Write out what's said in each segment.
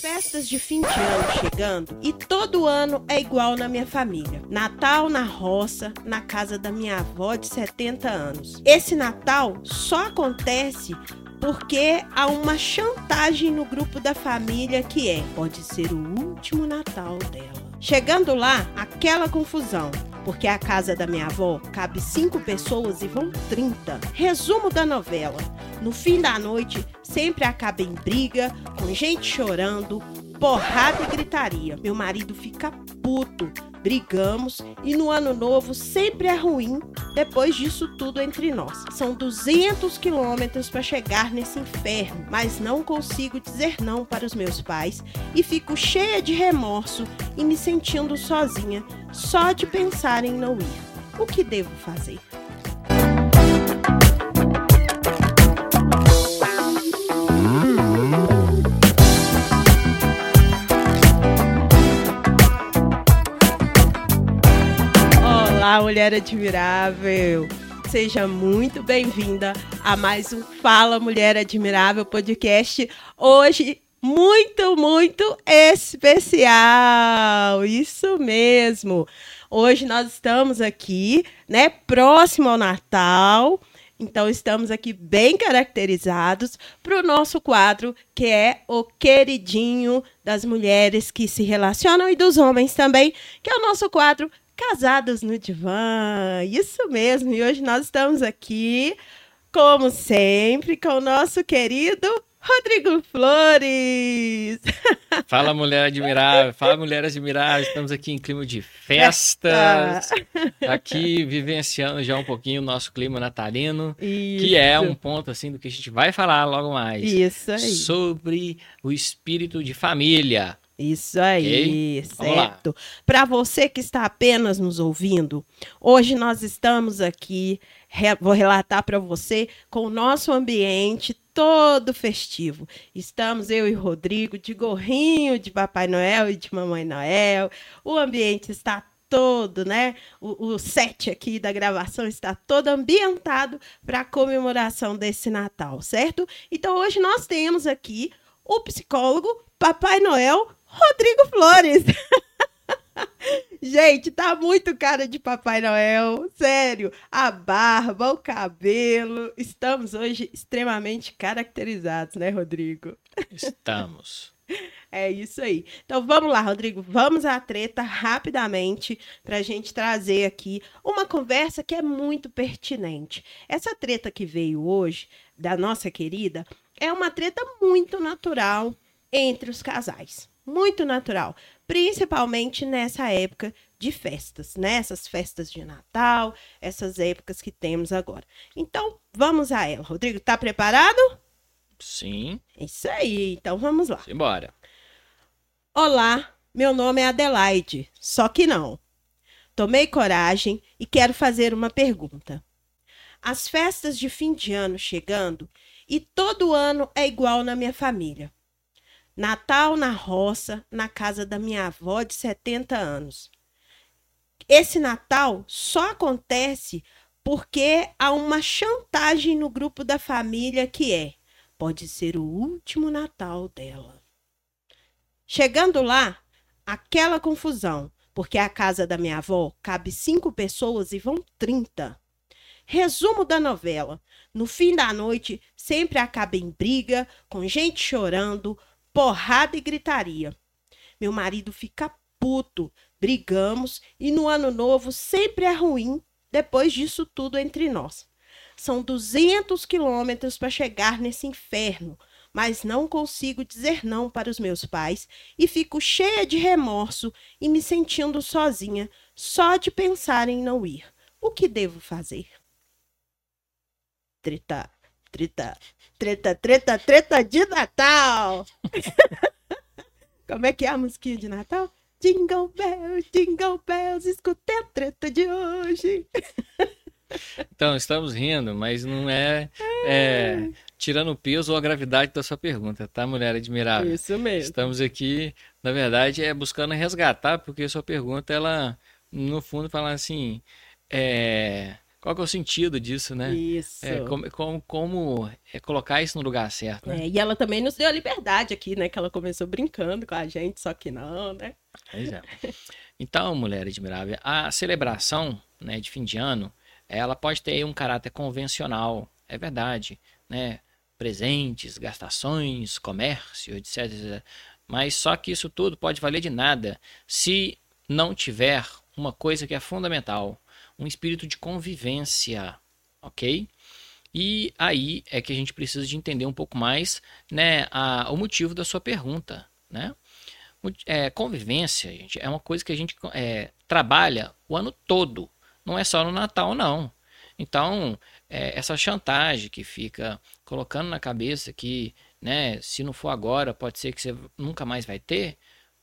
festas de fim de ano chegando e todo ano é igual na minha família. Natal na roça, na casa da minha avó de 70 anos. Esse Natal só acontece porque há uma chantagem no grupo da família que é: pode ser o último Natal dela. Chegando lá, aquela confusão, porque a casa da minha avó cabe cinco pessoas e vão 30. Resumo da novela: no fim da noite, sempre acaba em briga, com gente chorando, porrada e gritaria. Meu marido fica puto, brigamos e no ano novo sempre é ruim depois disso tudo entre nós. São 200 quilômetros para chegar nesse inferno, mas não consigo dizer não para os meus pais e fico cheia de remorso e me sentindo sozinha só de pensar em não ir. O que devo fazer? Admirável! Seja muito bem-vinda a mais um Fala Mulher Admirável podcast. Hoje, muito, muito especial! Isso mesmo! Hoje nós estamos aqui, né, próximo ao Natal. Então, estamos aqui bem caracterizados para o nosso quadro, que é o queridinho das mulheres que se relacionam e dos homens também, que é o nosso quadro Casados no Divã. Isso mesmo. E hoje nós estamos aqui, como sempre, com o nosso querido Rodrigo Flores. Fala, mulher admirável. Fala, mulher admirável. Estamos aqui em clima de festas. Aqui vivenciando já um pouquinho o nosso clima natalino, Isso. que é um ponto assim do que a gente vai falar logo mais. Isso aí. Sobre o espírito de família. Isso aí, okay? certo. Para você que está apenas nos ouvindo, hoje nós estamos aqui, vou relatar para você, com o nosso ambiente todo festivo. Estamos eu e Rodrigo de gorrinho de Papai Noel e de Mamãe Noel. O ambiente está todo, né? O, o set aqui da gravação está todo ambientado para a comemoração desse Natal, certo? Então hoje nós temos aqui o psicólogo Papai Noel Rodrigo Flores. Gente, tá muito cara de Papai Noel. Sério. A barba, o cabelo. Estamos hoje extremamente caracterizados, né, Rodrigo? Estamos. É isso aí. Então vamos lá, Rodrigo. Vamos à treta rapidamente para a gente trazer aqui uma conversa que é muito pertinente. Essa treta que veio hoje, da nossa querida, é uma treta muito natural entre os casais muito natural, principalmente nessa época de festas, né? Essas festas de Natal, essas épocas que temos agora. Então, vamos a ela. Rodrigo, tá preparado? Sim. Isso aí, então vamos lá. Embora. Olá, meu nome é Adelaide, só que não. Tomei coragem e quero fazer uma pergunta. As festas de fim de ano chegando e todo ano é igual na minha família. Natal na roça, na casa da minha avó de 70 anos. Esse Natal só acontece porque há uma chantagem no grupo da família que é: pode ser o último Natal dela. Chegando lá, aquela confusão, porque a casa da minha avó cabe cinco pessoas e vão 30. Resumo da novela: no fim da noite, sempre acaba em briga, com gente chorando, porrada e gritaria. Meu marido fica puto, brigamos e no ano novo sempre é ruim depois disso tudo entre nós. São 200 quilômetros para chegar nesse inferno, mas não consigo dizer não para os meus pais e fico cheia de remorso e me sentindo sozinha só de pensar em não ir. O que devo fazer? Treta, treta, Treta, treta, treta de Natal. Como é que é a musiquinha de Natal? Jingle bells, jingle bells, escutei a treta de hoje. Então, estamos rindo, mas não é, é, tirando o peso ou a gravidade da sua pergunta, tá, mulher admirável? Isso mesmo. Estamos aqui, na verdade, é buscando resgatar, porque sua pergunta, ela, no fundo, fala assim, é, qual é o sentido disso, né? Isso. É, como, como, como é colocar isso no lugar certo, né? É, e ela também nos deu a liberdade aqui, né? Que ela começou brincando com a gente, só que não, né? Pois é. Então, mulher admirável, a celebração né, de fim de ano, ela pode ter um caráter convencional, é verdade, né? Presentes, gastações, comércio, etc, etc. Mas só que isso tudo pode valer de nada se não tiver uma coisa que é fundamental, um espírito de convivência, ok? E aí é que a gente precisa de entender um pouco mais né, a, o motivo da sua pergunta. Né? É, convivência, gente, é uma coisa que a gente é, trabalha o ano todo, não é só no Natal, não. Então, é, essa chantagem que fica colocando na cabeça que, né, se não for agora, pode ser que você nunca mais vai ter.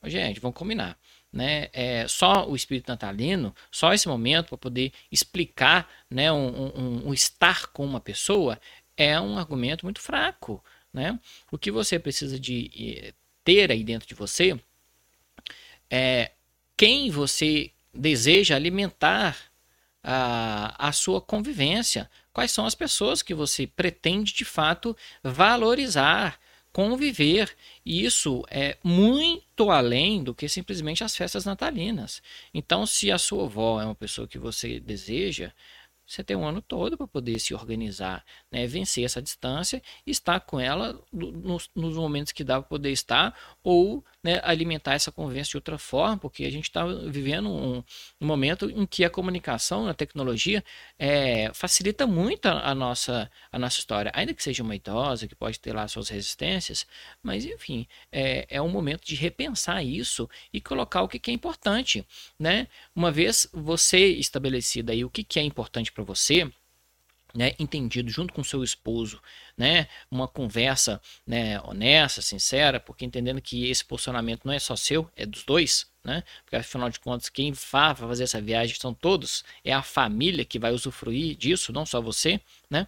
Gente, vamos combinar né, é, só o espírito natalino, só esse momento para poder explicar né, um, um, um, estar com uma pessoa é um argumento muito fraco. Né? O que você precisa de ter aí dentro de você é quem você deseja alimentar a, a sua convivência. Quais são as pessoas que você pretende de fato valorizar, conviver. E isso é muito além do que simplesmente as festas natalinas. Então, se a sua avó é uma pessoa que você deseja, você tem um ano todo para poder se organizar, né? vencer essa distância estar com ela nos, nos momentos que dá para poder estar, ou né, alimentar essa conversa de outra forma, porque a gente está vivendo um, um, momento em que a comunicação, a tecnologia, é, facilita muito a, a, nossa, a nossa história. Ainda que seja uma idosa, que pode ter lá suas resistências, mas enfim, é, é um momento de repensar isso e colocar o que, que é importante. Né? Uma vez você estabelecido aí o que, que é importante para você, né, entendido junto com seu esposo, né, uma conversa né, honesta, sincera, porque entendendo que esse posicionamento não é só seu, é dos dois, né, porque afinal de contas quem vai fazer essa viagem são todos, é a família que vai usufruir disso, não só você, né,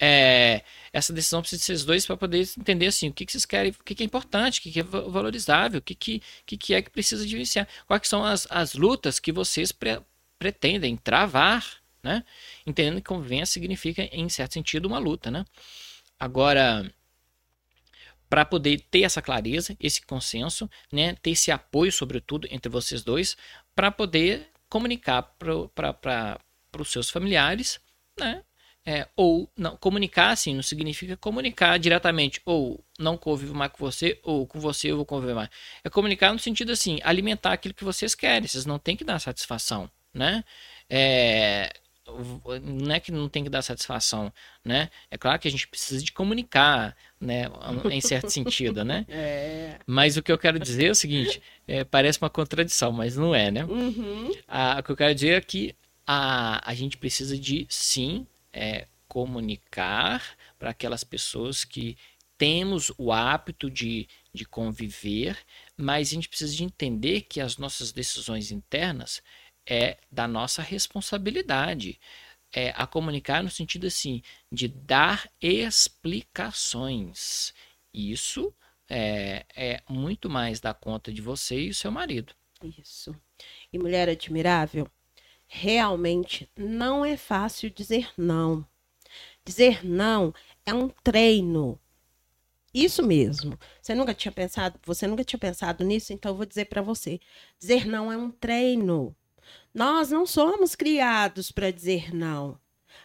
é, essa decisão precisa ser os dois para poder entender assim o que, que vocês querem, o que, que é importante, o que, que é valorizável, o que, que, que, que é que precisa de iniciar, quais são as, as lutas que vocês pre pretendem travar né? Entendendo que convivência significa, em certo sentido, uma luta, né? Agora, para poder ter essa clareza, esse consenso, né? Ter esse apoio, sobretudo, entre vocês dois, para poder comunicar para os seus familiares, né? É, ou não comunicar assim não significa comunicar diretamente ou não convivo mais com você ou com você eu vou conviver mais é comunicar no sentido assim alimentar aquilo que vocês querem vocês não têm que dar satisfação né é, não é que não tem que dar satisfação, né? É claro que a gente precisa de comunicar, né? Em certo sentido, né? É. Mas o que eu quero dizer é o seguinte: é, parece uma contradição, mas não é, né? Uhum. A, o que eu quero dizer é que a, a gente precisa de sim é, comunicar para aquelas pessoas que temos o hábito de, de conviver, mas a gente precisa de entender que as nossas decisões internas é da nossa responsabilidade. É, a comunicar no sentido assim de dar explicações. Isso é, é muito mais da conta de você e o seu marido. Isso. E mulher admirável, realmente não é fácil dizer não. Dizer não é um treino. Isso mesmo. Você nunca tinha pensado, você nunca tinha pensado nisso, então eu vou dizer para você. Dizer não é um treino. Nós não somos criados para dizer não.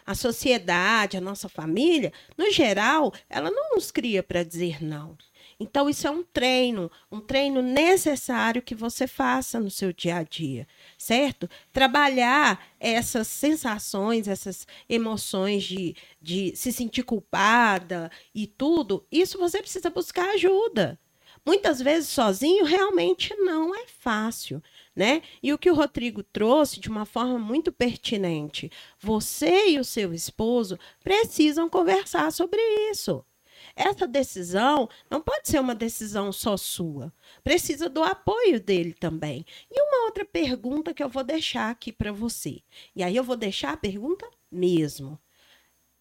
A sociedade, a nossa família, no geral, ela não nos cria para dizer não. Então, isso é um treino, um treino necessário que você faça no seu dia a dia, certo? Trabalhar essas sensações, essas emoções de, de se sentir culpada e tudo, isso você precisa buscar ajuda. Muitas vezes sozinho realmente não é fácil né? E o que o Rodrigo trouxe de uma forma muito pertinente, você e o seu esposo precisam conversar sobre isso. Essa decisão não pode ser uma decisão só sua. Precisa do apoio dele também. E uma outra pergunta que eu vou deixar aqui para você. E aí eu vou deixar a pergunta mesmo.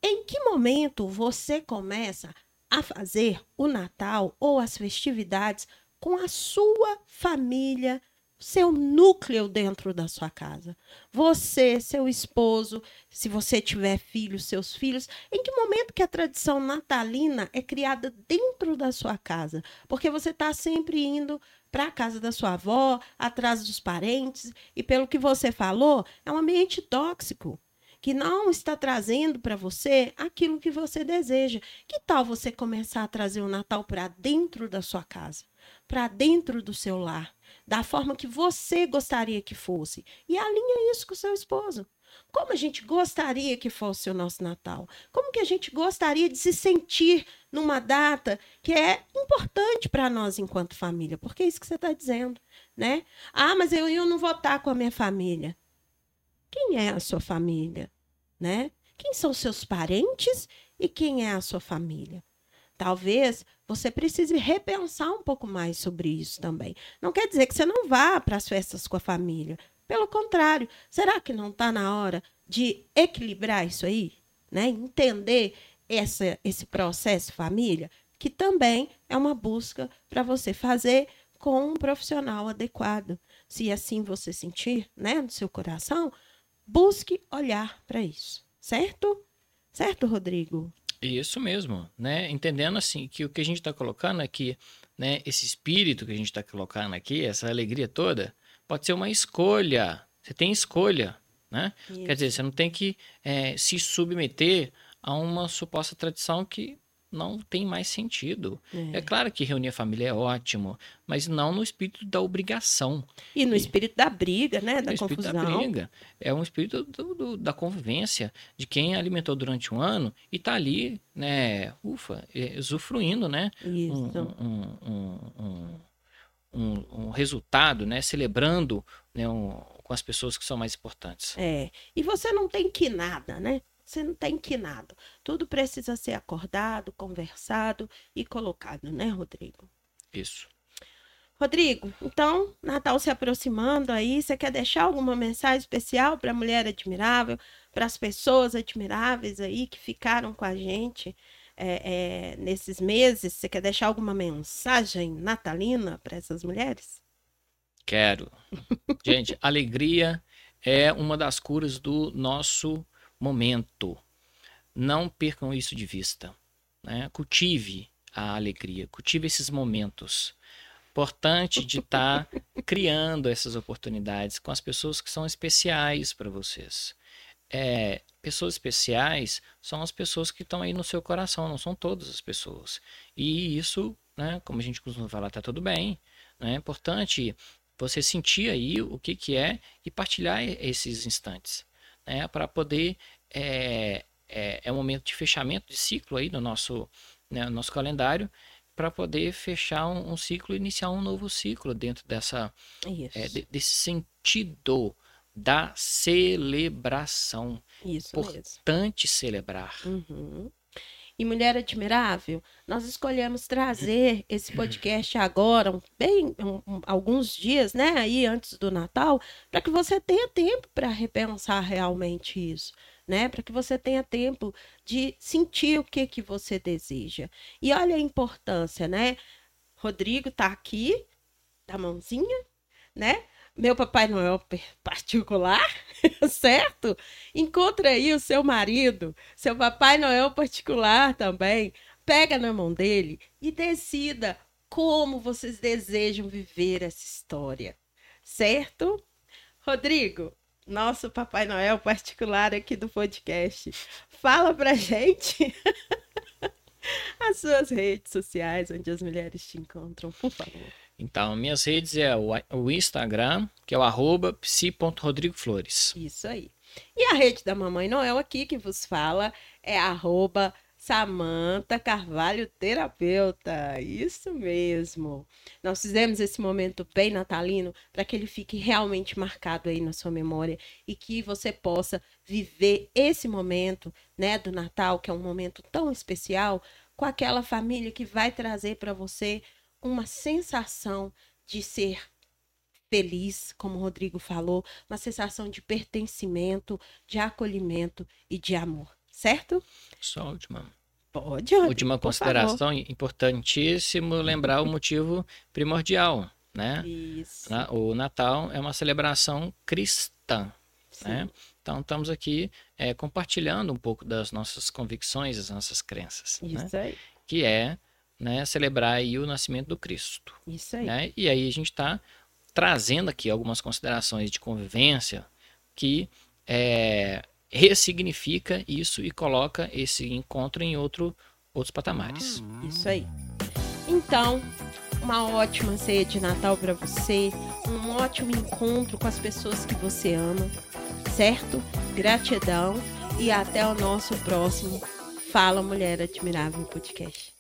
Em que momento você começa a fazer o Natal ou as festividades com a sua família seu núcleo dentro da sua casa. Você, seu esposo, se você tiver filhos, seus filhos. Em que momento que a tradição natalina é criada dentro da sua casa? Porque você está sempre indo para a casa da sua avó, atrás dos parentes, e pelo que você falou, é um ambiente tóxico que não está trazendo para você aquilo que você deseja. Que tal você começar a trazer o Natal para dentro da sua casa, para dentro do seu lar? da forma que você gostaria que fosse. E alinha isso com o seu esposo. Como a gente gostaria que fosse o nosso Natal? Como que a gente gostaria de se sentir numa data que é importante para nós enquanto família? Porque é isso que você está dizendo, né? Ah, mas eu, eu não vou estar com a minha família. Quem é a sua família, né? Quem são seus parentes e quem é a sua família? Talvez você precise repensar um pouco mais sobre isso também. Não quer dizer que você não vá para as festas com a família. Pelo contrário, será que não está na hora de equilibrar isso aí? Né? Entender essa, esse processo família, que também é uma busca para você fazer com um profissional adequado. Se assim você sentir né, no seu coração, busque olhar para isso. Certo? Certo, Rodrigo? Isso mesmo, né? Entendendo assim que o que a gente está colocando aqui, né? Esse espírito que a gente está colocando aqui, essa alegria toda, pode ser uma escolha. Você tem escolha, né? Isso. Quer dizer, você não tem que é, se submeter a uma suposta tradição que não tem mais sentido. É. é. claro que reunir a família é ótimo, mas não no espírito da obrigação. E no espírito da briga, né? Da confusão. da briga. É um espírito do, do, da convivência, de quem alimentou durante um ano e está ali, né? Ufa, usufruindo, né? Isso. Um, um, um, um resultado, né? Celebrando né? com as pessoas que são mais importantes. É. E você não tem que nada, né? Você não tem que nada. Tudo precisa ser acordado, conversado e colocado, né, Rodrigo? Isso. Rodrigo, então, Natal se aproximando aí, você quer deixar alguma mensagem especial para a mulher admirável, para as pessoas admiráveis aí que ficaram com a gente é, é, nesses meses? Você quer deixar alguma mensagem natalina para essas mulheres? Quero. gente, alegria é uma das curas do nosso momento. Não percam isso de vista. Né? Cultive a alegria, cultive esses momentos. Importante de estar tá criando essas oportunidades com as pessoas que são especiais para vocês. É, pessoas especiais são as pessoas que estão aí no seu coração, não são todas as pessoas. E isso, né, como a gente costuma falar, tá tudo bem. Né? É importante você sentir aí o que, que é e partilhar esses instantes né, para poder é, é, é um momento de fechamento de ciclo aí no nosso, né, no nosso calendário para poder fechar um, um, ciclo e iniciar um novo ciclo dentro dessa é, de, desse sentido da celebração. Isso Importante mesmo. celebrar. Uhum e Mulher Admirável, nós escolhemos trazer esse podcast agora, bem um, alguns dias, né, aí antes do Natal, para que você tenha tempo para repensar realmente isso, né, para que você tenha tempo de sentir o que que você deseja. E olha a importância, né? Rodrigo está aqui, da mãozinha, né? meu Papai Noel particular, certo? Encontre aí o seu marido, seu Papai Noel particular também. Pega na mão dele e decida como vocês desejam viver essa história, certo? Rodrigo, nosso Papai Noel particular aqui do podcast, fala pra gente as suas redes sociais onde as mulheres te encontram, por favor. Então, minhas redes é o, Instagram, que é o arroba psi.rodrigoflores. Isso aí. E a rede da Mamãe Noel aqui, que vos fala, é arroba Samanta Carvalho Terapeuta. Isso mesmo. Nós fizemos esse momento bem natalino para que ele fique realmente marcado aí na sua memória e que você possa viver esse momento, né, do Natal, que é um momento tão especial, com aquela família que vai trazer para você uma sensação de ser feliz, como o Rodrigo falou, uma sensação de pertencimento, de acolhimento e de amor, certo? Só a última. Pode, Última consideração, favor. importantíssimo lembrar o motivo primordial. né? O Natal é uma celebração cristã, né? Então estamos aqui é, compartilhando um pouco das nossas convicções, das nossas crenças, né? Isso né? aí. Que é né, celebrar aí o nascimento do Cristo. Isso aí. Né? E aí a gente está trazendo aqui algumas considerações de convivência que é, ressignifica isso e coloca esse encontro em outro, outros patamares. Isso aí. Então, uma ótima ceia de Natal para você, um ótimo encontro com as pessoas que você ama, certo? Gratidão e até o nosso próximo Fala Mulher Admirável Podcast.